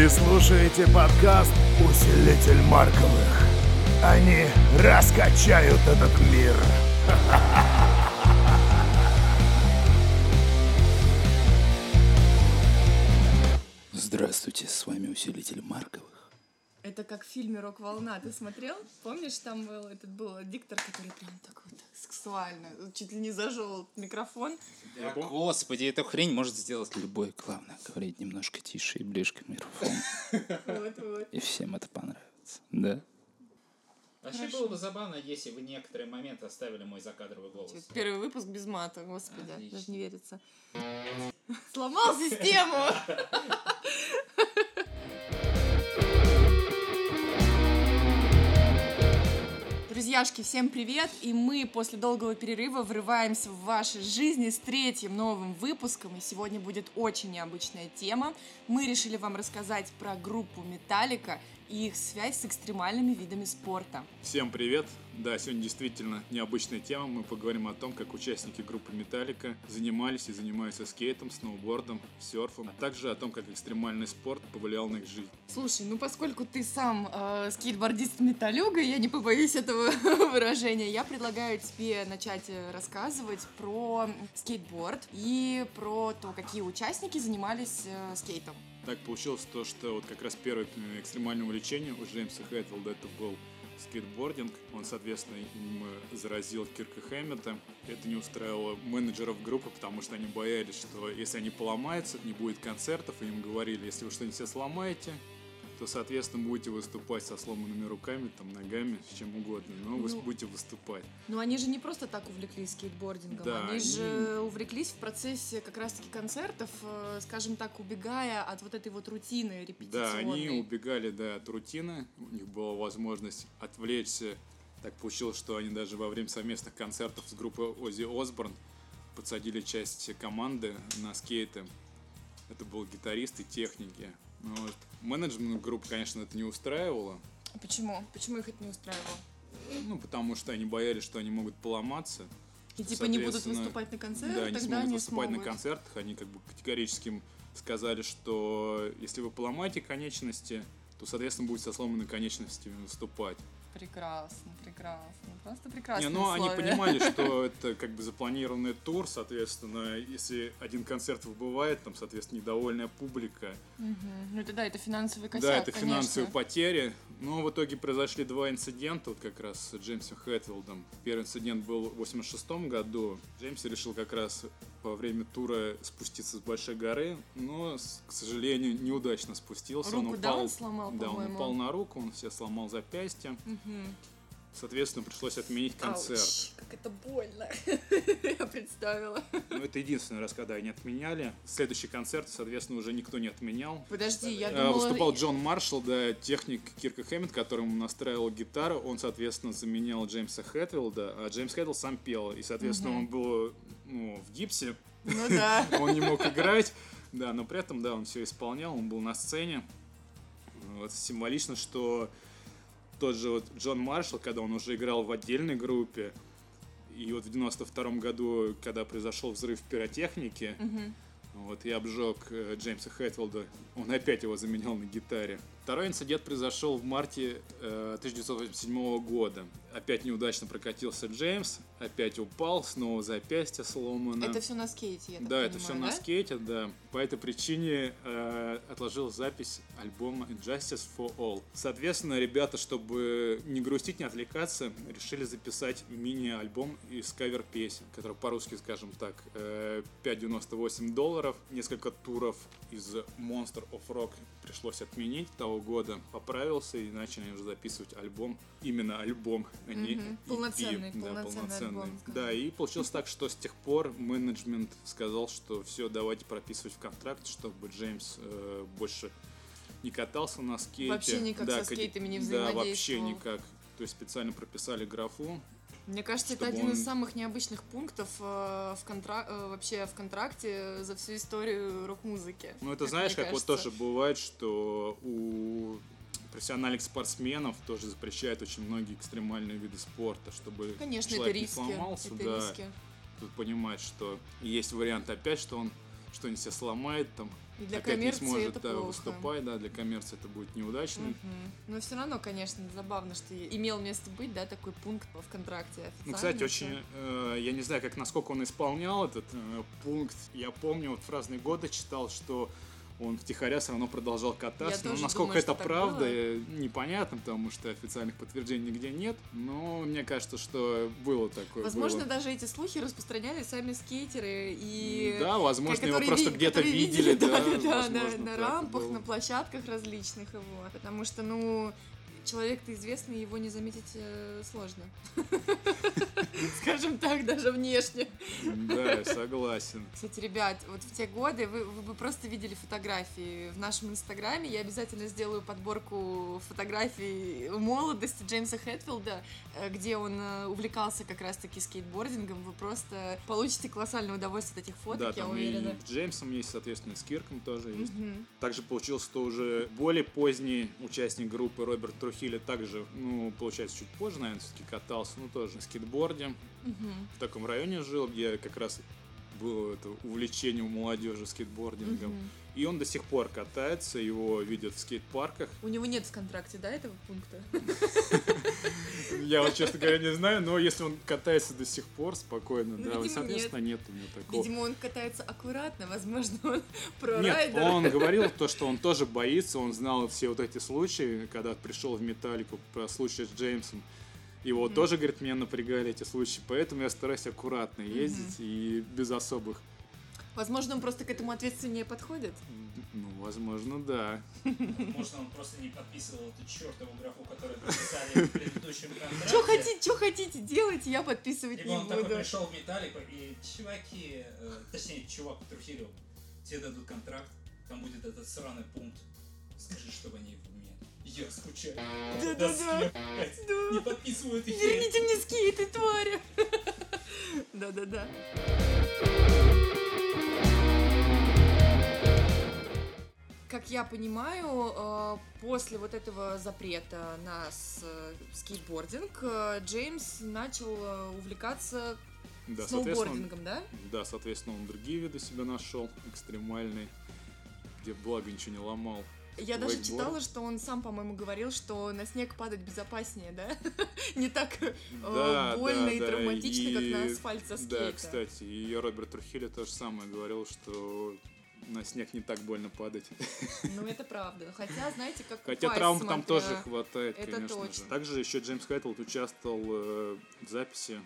Вы слушаете подкаст «Усилитель Марковых». Они раскачают этот мир. Здравствуйте, с вами Усилитель Марковых. Это как в фильме «Рок-волна». Ты смотрел? Помнишь, там был этот был диктор, который прям так вот сексуально, чуть ли не зажевал микрофон. Да, господи, эту хрень может сделать любой. Главное, говорить немножко тише и ближе к микрофону. И всем это понравится. Да? Вообще было бы забавно, если бы некоторые моменты оставили мой закадровый голос. Первый выпуск без мата, господи, Отлично. даже не верится. Сломал систему! Друзьяшки, всем привет! И мы после долгого перерыва врываемся в ваши жизни с третьим новым выпуском. И сегодня будет очень необычная тема. Мы решили вам рассказать про группу Металлика и их связь с экстремальными видами спорта. Всем привет! Да, сегодня действительно необычная тема. Мы поговорим о том, как участники группы Металлика занимались и занимаются скейтом, сноубордом, серфом, а также о том, как экстремальный спорт повлиял на их жизнь. Слушай, ну поскольку ты сам э, скейтбордист-металюга, я не побоюсь этого выражения, я предлагаю тебе начать э, рассказывать про скейтборд и про то, какие участники занимались э, скейтом. Так получилось то, что вот как раз первое э, экстремальное увлечение у Джеймса Хэтфилда это был скейтбординг. Он, соответственно, им э, заразил Кирка Хэммета. Это не устраивало менеджеров группы, потому что они боялись, что если они поломаются, не будет концертов, и им говорили, если вы что-нибудь себе сломаете, то, соответственно, будете выступать со сломанными руками, там, ногами, с чем угодно, но вы Ну, будете выступать. Но они же не просто так увлеклись скейтбордингом, Да, они они- же увлеклись в процессе как раз-таки концертов, э, скажем так, убегая от вот этой вот рутины Да, они репетиционной. убегали да, от рутины, у них была возможность отвлечься. Так получилось, что они даже во время совместных концертов с группой Оззи Осборн подсадили часть команды на скейты. Это был гитарист и техники. Но вот менеджмент группы, конечно, это не устраивало. А Почему? Почему их это не устраивало? Ну, потому что они боялись, что они могут поломаться. И типа не будут выступать на концертах, Да, они тогда смогут они выступать смогут. на концертах. Они как бы категорически сказали, что если вы поломаете конечности, то, соответственно, будете со сломанными конечностями выступать. Прекрасно, прекрасно. Просто прекрасно. Не, ну они понимали, что это как бы запланированный тур, соответственно, если один концерт выбывает, там, соответственно, недовольная публика. Ну это да, это финансовый косяк, да, это конечно. финансовые потери. Но в итоге произошли два инцидента, вот как раз с Джеймсом Хэтфилдом. Первый инцидент был в 86 году. Джеймс решил как раз во время тура спуститься с большой горы, но, к сожалению, неудачно спустился. Руку, он да, упал, он сломал, Да, он упал на руку, он себе сломал запястье. Соответственно, пришлось отменить концерт. Ауч, как это больно. Я представила. Ну, это единственный раз, когда они отменяли. Следующий концерт, соответственно, уже никто не отменял. Подожди, я Э, думала... Выступал Джон Маршалл, да, техник Кирка Хэммет, которому настраивал гитару. Он, соответственно, заменял Джеймса Хэтфилда, а Джеймс Хэтфилд сам пел. И, соответственно, он был ну, в гипсе, Ну да. он не мог играть. Да, но при этом, да, он все исполнял, он был на сцене. Вот, символично, что тот же вот Джон Маршалл, когда он уже играл в отдельной группе, и вот в 92 году, когда произошел взрыв пиротехники, Мгм. вот, и обжег э, Джеймса Хэтфилда, он опять его заменял на гитаре. Второй инцидент произошел в марте э, 1987 года. Опять неудачно прокатился Джеймс, опять упал, снова запястье сломано. Это все на скейте, я так Да, это понимаю, все на да? скейте, да. По этой причине э, отложил запись альбома Injustice for All. Соответственно, ребята, чтобы не грустить, не отвлекаться, решили записать мини-альбом из кавер-песен, который по-русски, скажем так, э, 5,98 долларов. Несколько туров из Monster of Rock пришлось отменить того года. Поправился и начали уже записывать альбом. Именно альбом, а не Мгм. EP. Полноценный, Да, полноценный полноценный. альбом, скажем. Да, и получилось так, что с тех пор менеджмент сказал, что все, давайте прописывать в контракт, чтобы Джеймс э, больше не катался на скейте. Вообще никак да, со скейтами не Да, вообще взаимодействовал. никак. То есть специально прописали графу. Мне кажется, это один из он- самых необычных пунктов э, в контра- э, вообще в контракте за всю историю рок-музыки. Ну, это Как знаешь, как вот кажется. тоже бывает, что у профессиональных спортсменов тоже запрещают очень многие экстремальные виды спорта, чтобы Конечно, это человек не риски. сломался, это да. риски. Тут понимать, что есть вариант опять, что он что-нибудь себя сломает, там, для опять не сможет это да, плохо. выступать, да, для коммерции это будет неудачно. Мгм. Но все равно, конечно, забавно, что имел место быть, да, такой пункт в контракте. Ну, кстати, очень, э, я не знаю, как насколько он исполнял этот э, пункт. Я помню, вот в разные годы читал, что он втихаря все равно продолжал кататься. Я Но тоже насколько думаю, это правда, было. непонятно, потому что официальных подтверждений нигде нет. Но мне кажется, что было такое. Возможно, было. даже эти слухи распространяли сами скейтеры и... Да, возможно, его просто где-то видели, да, да, да, да, возможно, на, так на рампах, на площадках различных его. Потому что, ну, человек-то известный, его не заметить э, сложно. Скажем так, даже внешне. Да, я согласен. Кстати, ребят, вот в те годы вы, вы бы просто видели фотографии в нашем инстаграме. Я обязательно сделаю подборку фотографий молодости Джеймса Хэтфилда, э, где он э, увлекался как раз-таки скейтбордингом. Вы просто получите колоссальное удовольствие от этих фоток, да, я там уверена. и с Джеймсом есть, соответственно, с Кирком тоже есть. Мгм. Также получилось, что уже более поздний участник группы Роберт Трухиля также, ну, получается, чуть позже, наверное, все-таки катался, ну, тоже на скейтборде. Мгм. В таком районе жил, где как раз было это увлечение у молодежи скейтбордингом. Мгм. И он до сих пор катается, его видят в скейт-парках. У него нет в контракте, да, этого пункта? Я вот, честно говоря, не знаю, но если он катается до сих пор спокойно, Ну, да, видимо, соответственно, нет у него такого. Видимо, он катается аккуратно, возможно, он про Нет, райдер. он говорил то, что он тоже боится, он знал все вот эти случаи, когда пришел в Металлику, про случай с Джеймсом. Его тоже, говорит, меня напрягали эти случаи, поэтому я стараюсь аккуратно ездить и без особых. Возможно, он просто к этому ответственнее подходит. Ну, возможно, да. Может, он просто не подписывал эту чертову графу, которую написали в предыдущем контракте. Что хотите, что хотите делать, я подписывать Либо не он такой буду. пришел в Металлику, и чуваки, э, точнее, чувак Трухилю, тебе дадут контракт, там будет этот сраный пункт. Скажи, чтобы они его. Я скучаю. Да-да-да. Да. Не подписывают их. Верните мне скейты, твари! Да-да-да. Как я понимаю, э, после вот этого запрета на с- скейтбординг э, Джеймс начал э, увлекаться Да, сноубордингом, да? да, соответственно, он другие виды себя нашел, экстремальные, где благо ничего не ломал. Я даже Вейкборд. читала, что он сам, по-моему, говорил, что на снег падать безопаснее, да? Не так э, Да, больно да, и да, травматично, как на асфальт со Да, кстати, и Роберт Трухиля то же самое говорил, что на снег не так больно падать. Ну, это правда. Хотя, знаете, как Хотя травм там смотря- тоже хватает, Это конечно точно. же. Также еще Джеймс Хэттл участвовал э, в записи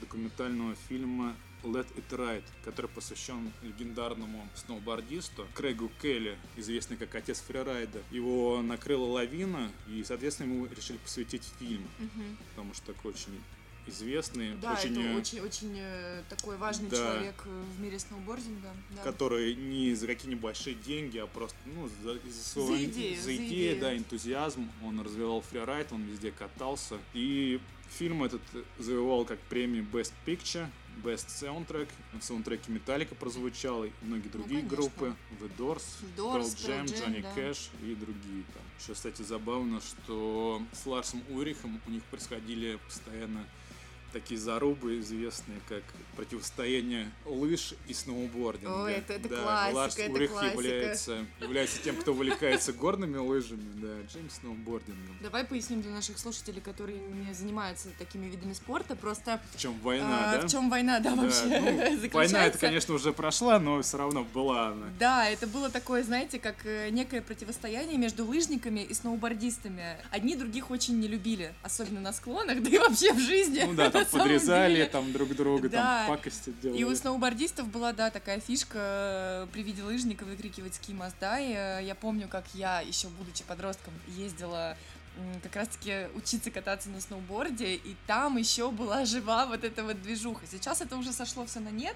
документального фильма Let It Ride, который посвящен легендарному сноубордисту Крейгу Келли, известный как отец фрирайда. Его накрыла лавина, и, соответственно, ему решили посвятить фильм, Мгм. потому что такой очень известный, Да, очень, это э, очень, очень э, такой важный да. человек э, в мире сноубординга. Да. который не за какие небольшие деньги, а просто ну, за, из-за своего- идею, за за идею, идею. да, энтузиазм. Он развивал фрирайд, он везде катался. И фильм этот завоевал как премию Best Picture, Best Soundtrack. В саундтреке Металлика прозвучал, и многие другие конечно. группы. The Doors, Doors, Pearl Jam, Jam, Johnny да. Cash и другие там. Еще, кстати, забавно, что с Ларсом Урихом у них происходили постоянно такие зарубы известные, как противостояние лыж и сноубординга. Ой, это- это да, классика, Ларс это Урих классика. является, является тем, кто увлекается горными лыжами, да, Джеймс сноубордингом. Давай поясним для наших слушателей, которые не занимаются такими видами спорта, просто В чем война, а, да? в чем война, да, Да, вообще ну, война это, конечно, уже прошла, но все равно была она. Да, это было такое, знаете, как э, некое противостояние между лыжниками и сноубордистами. Одни других очень не любили, особенно на склонах, да и вообще в жизни. Ну да, там на подрезали деле. там друг друга, Да. там пакости делали. И у сноубордистов была, да, такая фишка э, при виде лыжника выкрикивать «Ski must die». Э, Я помню, как я, еще будучи подростком, ездила как раз-таки учиться кататься на сноуборде, и там еще была жива вот эта вот движуха. Сейчас это уже сошло все на нет,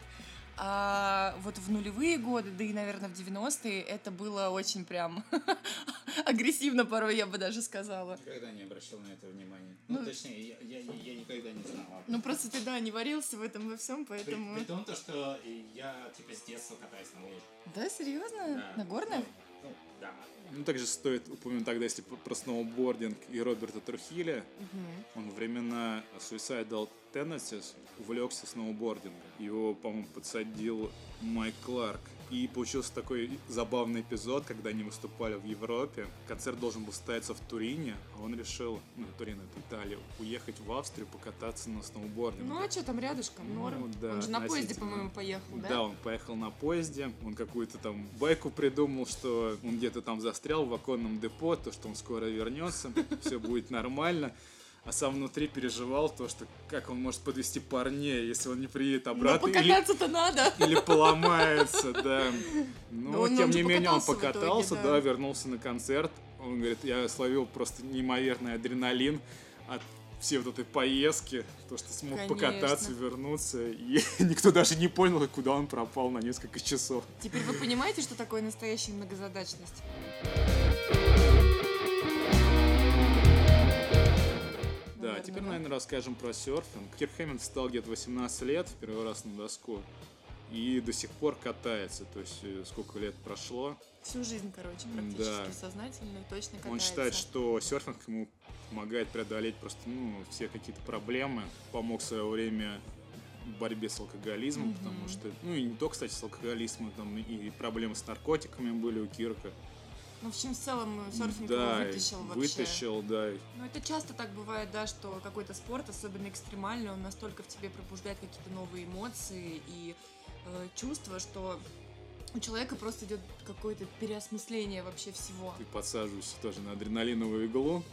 а вот в нулевые годы, да и, наверное, в 90-е, это было очень прям агрессивно порой, я бы даже сказала. Никогда не обращал на это внимания. Ну, Ну, точнее, я, я, я никогда не знал. Ну, просто ты, да, не варился в этом во всем, При, поэтому... при том, то, что я, типа, с детства катаюсь на лыжах. Да, серьезно? Да. На горных? Ну, да. Ну, также стоит упомянуть тогда, если про сноубординг и Роберта Трухиля, Мгм. он времена Suicidal Tendencies увлекся сноубордингом. Его, по-моему, подсадил Майк Кларк. И получился такой забавный эпизод, когда они выступали в Европе. Концерт должен был состояться в Турине, а он решил, ну, Турин это Италия, уехать в Австрию покататься на сноуборде. Ну а что там рядышком? Норм. Ну, да, Он же на поезде, по-моему, поехал, да? Да, он поехал на поезде, он какую-то там байку придумал, что он где-то там застрял в оконном депо, то, что он скоро вернется, все будет нормально. А сам внутри переживал то, что как он может подвести парней, если он не приедет Но обратно или, покататься-то надо. или поломается, да. Ну, Но, он- тем он не менее, он покатался итоге, да. да, вернулся на концерт. Он говорит, я словил просто неимоверный адреналин от всей вот этой поездки, то, что смог Конечно. покататься, вернуться, и никто даже не понял, куда он пропал на несколько часов. Теперь вы понимаете, что такое настоящая многозадачность? Да, теперь, да. наверное, расскажем про серфинг. Кирк Хэммонд стал где-то 18 лет, в первый раз на доску, и до сих пор катается, то есть э, сколько лет прошло. Всю жизнь, короче, Да. практически сознательно и точно катается. Он считает, что серфинг ему помогает преодолеть просто ну, все какие-то проблемы. Помог в свое время в борьбе с алкоголизмом, Мгм. потому что, ну и не только, кстати, с алкоголизмом, там и проблемы с наркотиками были у Кирка. Ну, в общем, в целом серфинг да, его вытащил вообще. вытащил, да. Ну, это часто так бывает, да, что какой-то спорт, особенно экстремальный, он настолько в тебе пробуждает какие-то новые эмоции и э, чувства, что у человека просто идет какое-то переосмысление вообще всего. Ты подсаживаешься тоже на адреналиновую иглу,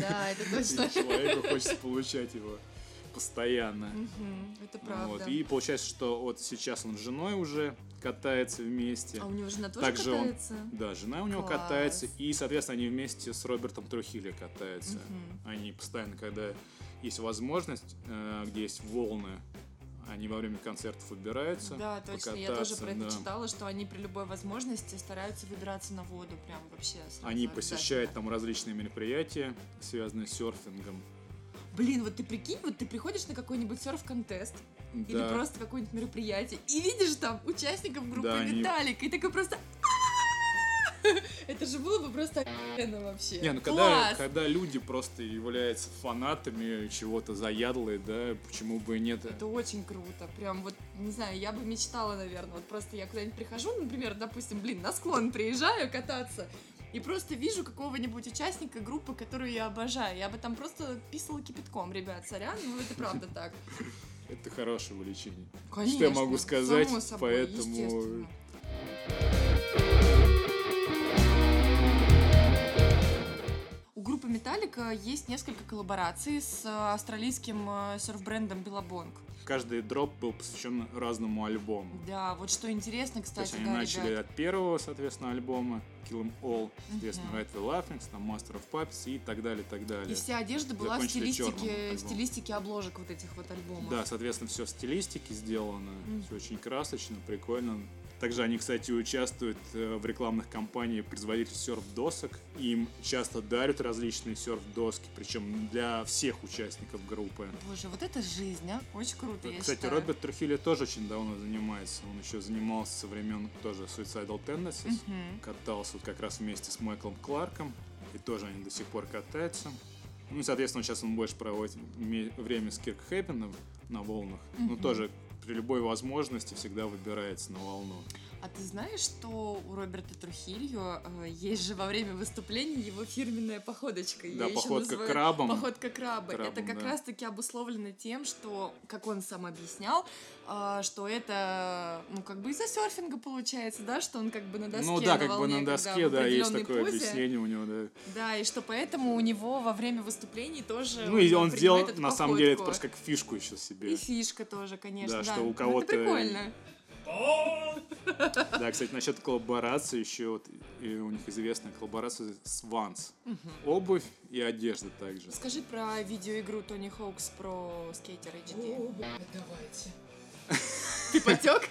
Да, это и точно. человеку хочется получать его постоянно. Мгм, Это Вот. правда. И получается, что вот сейчас он с женой уже катается вместе. А у него жена тоже Также он- катается? Да, жена у него Класс. катается, и, соответственно, они вместе с Робертом Трухили катаются. Мгм. Они постоянно, когда есть возможность, э, где есть волны, они во время концертов выбираются. Да, точно. Я тоже про это да. читала, что они при любой возможности стараются выбираться на воду. Прям вообще. Они посещают там различные мероприятия, связанные с серфингом. Блин, вот ты прикинь, вот ты приходишь на какой-нибудь серф-контест или Да. просто какое-нибудь мероприятие и видишь там участников группы Да, они- Металлик, и такой просто Это же было бы просто охуенно вообще. Не, ну когда, когда люди просто являются фанатами чего-то заядлые, да, почему бы и нет. Это очень круто. Прям вот, не знаю, я бы мечтала, наверное. Вот просто я куда-нибудь прихожу, например, допустим, блин, на склон приезжаю кататься, и просто вижу какого-нибудь участника группы, которую я обожаю. Я бы там просто писала кипятком, ребят, сорян, ну это правда так. Это хорошее увлечение. Конечно, Что я могу сказать, собой, поэтому-. У группы Металлика есть несколько коллабораций с э, австралийским э, серф-брендом Billabong. Каждый дроп был посвящен разному альбому. Да, вот что интересно, То есть кстати, они да, начали ребят. от первого, соответственно, альбома Kill 'Em All, соответственно, Мгм. Right Will Laughing, там Master of Puppets и так далее, так далее. И вся одежда была в стилистике, стилистике обложек вот этих вот альбомов. Да, соответственно, все в стилистике сделано, Мгм. все очень красочно, прикольно. Также они, кстати, участвуют э, в рекламных кампаниях производителей серф-досок. Им часто дарят различные серф-доски, причем для всех участников группы. Боже, вот это жизнь, а? Очень круто, я Кстати, считаю. Роберт Трухили тоже очень давно занимается. Он еще занимался со времен тоже Suicidal Tendencies. Мгм. Катался вот как раз вместе с Майклом Кларком. И тоже они до сих пор катаются. Ну и, соответственно, сейчас он больше проводит время с Кирк Хэппином на волнах. Ну, Мгм. тоже при любой возможности всегда выбирается на волну. А ты знаешь, что у Роберта Трухильо э, есть же во время выступления его фирменная походочка? Да, Я походка называю крабом. Походка краба. Крабом, это как да. раз-таки обусловлено тем, что, как он сам объяснял, э, что это, ну, как бы из-за серфинга получается, да, что он как бы на доске, ну да, на как бы на доске, да, есть такое позе. объяснение у него, да. Да, и что поэтому у него во время выступлений тоже Ну и он сделал, на самом деле, это просто как фишку еще себе. И фишка тоже, конечно, Да, да. что у Ну, кого-то- Это прикольно. Да, кстати, насчет коллаборации еще вот, и у них известная коллаборация с Vans. Обувь и одежда также. Скажи про видеоигру Тони Хоукс про скейтер HD. О, давайте. Ты потек?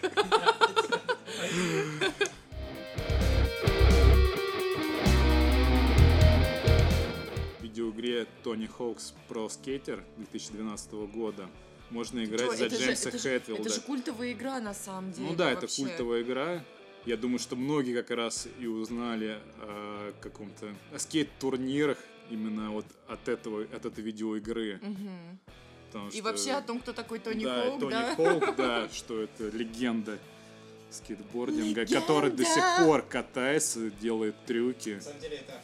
В видеоигре Тони Хоукс про скейтер 2012 года можно играть за это же- Джеймса это же-. Это же культовая игра на самом деле. Ну да, это культовая игра. Я думаю, что многие как раз и узнали о каком-то о скейт-турнирах именно вот от этого, от этой видеоигры. Потому И что- вообще о том, кто такой Тони да, Хоук, Тони да? Хоук, да, что это легенда скейтбординга, который до сих пор катается, делает трюки. На самом деле это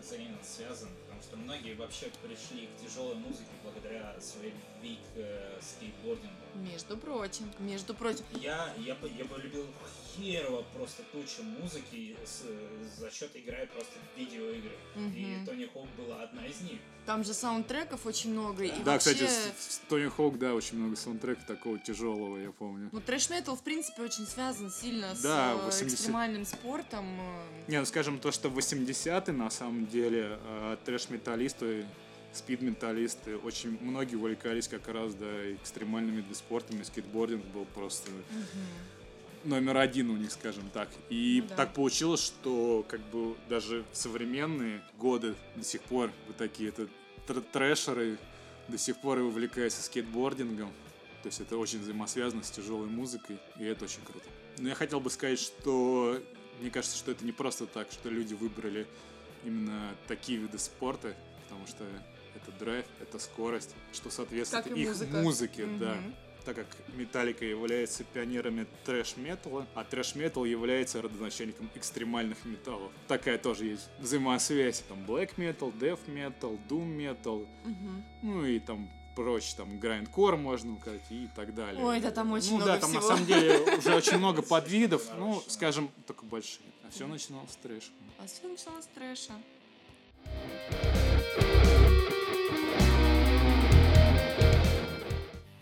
взаимно связано, потому что многие вообще пришли к тяжелой музыке благодаря своей любви к э, скейтбордингу. Между прочим, между прочим. Я, я, бы, я бы любил херово просто тучу музыки с- за счет игры просто в видеоигры. И Мгм. Тони Хоук была одна из них. Там же саундтреков очень много. И Да, вообще... кстати, с, с Тони Хоук, да, очень много саундтрека такого тяжелого, я помню. Ну, трэш-метал, в принципе, очень связан сильно Да, с э, 80. экстремальным спортом. э, Не, ну скажем, то, что в 80-е, на самом деле, э, трэш-металлисты, спид-металлисты, очень многие увлекались как раз, да, экстремальными видами спортами, скейтбординг был просто номер один у них, скажем так. И Ну да. так получилось, что как бы даже в современные годы до сих пор вот такие это тр- трэшеры до сих пор и увлекаются скейтбордингом. То есть это очень взаимосвязано с тяжелой музыкой, и это очень круто. Но я хотел бы сказать, что мне кажется, что это не просто так, что люди выбрали именно такие виды спорта, потому что это драйв, это скорость, что соответствует Как и их музыка. музыке, да. Мгм. Так как Металлика является пионерами трэш-металла, а трэш-метал является родоначальником экстремальных металлов. Такая тоже есть взаимосвязь. Там black metal, death metal, doom metal, Мгм. ну и там прочь, там грайндкор можно сказать и так далее. Ой, да там очень ну много да, там всего. на самом деле уже очень много подвидов, ну, скажем, только большие. А все начиналось с трэша. А все началось с трэша.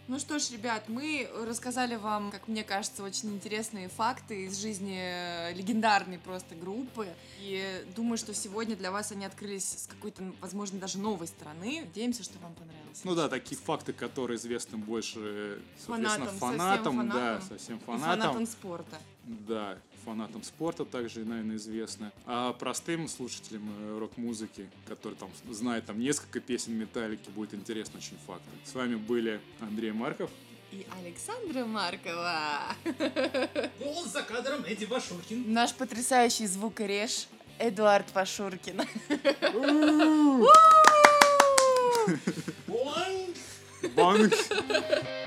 Ну что ж, ребят, мы рассказали вам, как мне кажется, очень интересные факты из жизни э, легендарной просто группы. И думаю, что сегодня для вас они открылись с какой-то, возможно, даже новой стороны. Надеемся, что вам понравилось. Ну да, такие факты, которые известны больше, соответственно, Фанатам, совсем фанатам, да, фанатам. совсем И фанатам. фанатам спорта. Да, фанатам спорта также, наверное, известно. А простым слушателям э, рок-музыки, которые там знают там несколько песен Металлики, будет интересно очень факты. С вами были Андрей Марков. И Александра Маркова. Голос за кадром Эдди Башуркин. Наш потрясающий звукореж Эдуард Пашуркин. Ой! Банк!